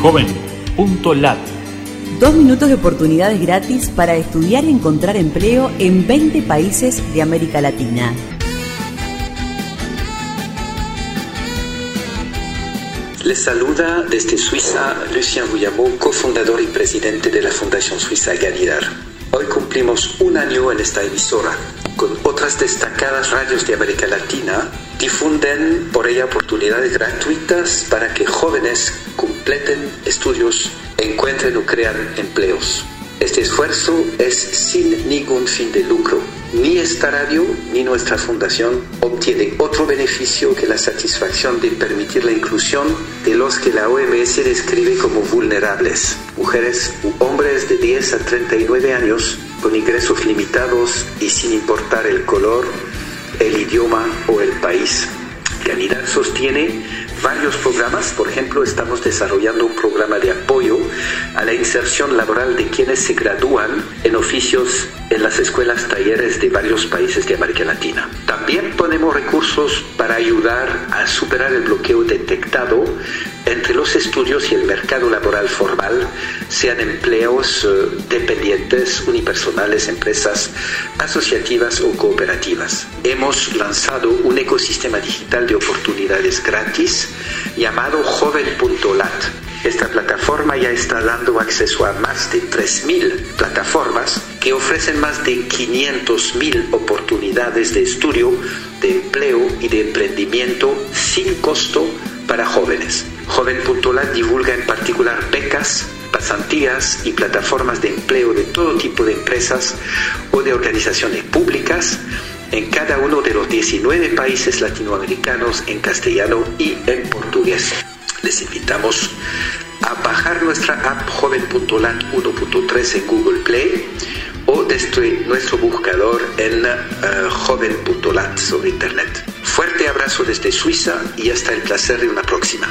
joven.lat. Dos minutos de oportunidades gratis para estudiar y encontrar empleo en 20 países de América Latina. Les saluda desde Suiza Lucien Guillamot, cofundador y presidente de la Fundación Suiza Galidar. Cumplimos un año en esta emisora. Con otras destacadas radios de América Latina, difunden por ella oportunidades gratuitas para que jóvenes completen estudios, encuentren o crean empleos. Este esfuerzo es sin ningún fin de lucro. Ni esta radio ni nuestra fundación obtiene otro beneficio que la satisfacción de permitir la inclusión de los que la OMS describe como vulnerables, mujeres u hombres de 10 a 39 años con ingresos limitados y sin importar el color, el idioma o el país. Calidad sostiene varios programas, por ejemplo, estamos desarrollando un programa de apoyo a la inserción laboral de quienes se gradúan en oficios en las escuelas talleres de varios países de América Latina. También ponemos recursos para ayudar a superar el bloqueo detectado entre los estudios y el mercado laboral formal, sean empleos eh, dependientes, unipersonales, empresas asociativas o cooperativas. Hemos lanzado un ecosistema digital de oportunidades gratis llamado joven.lat. Esta plataforma ya está dando acceso a más de 3.000 plataformas que ofrecen más de 500.000 oportunidades de estudio, de empleo y de emprendimiento sin costo para jóvenes. Joven.lat divulga en particular becas, pasantías y plataformas de empleo de todo tipo de empresas o de organizaciones públicas en cada uno de los 19 países latinoamericanos en castellano y en portugués. Les invitamos a bajar nuestra app joven.lat 1.3 en Google Play o desde nuestro buscador en uh, joven.lat sobre Internet. Fuerte abrazo desde Suiza y hasta el placer de una próxima.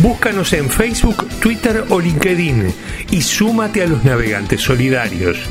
Búscanos en Facebook, Twitter o LinkedIn y súmate a los navegantes solidarios.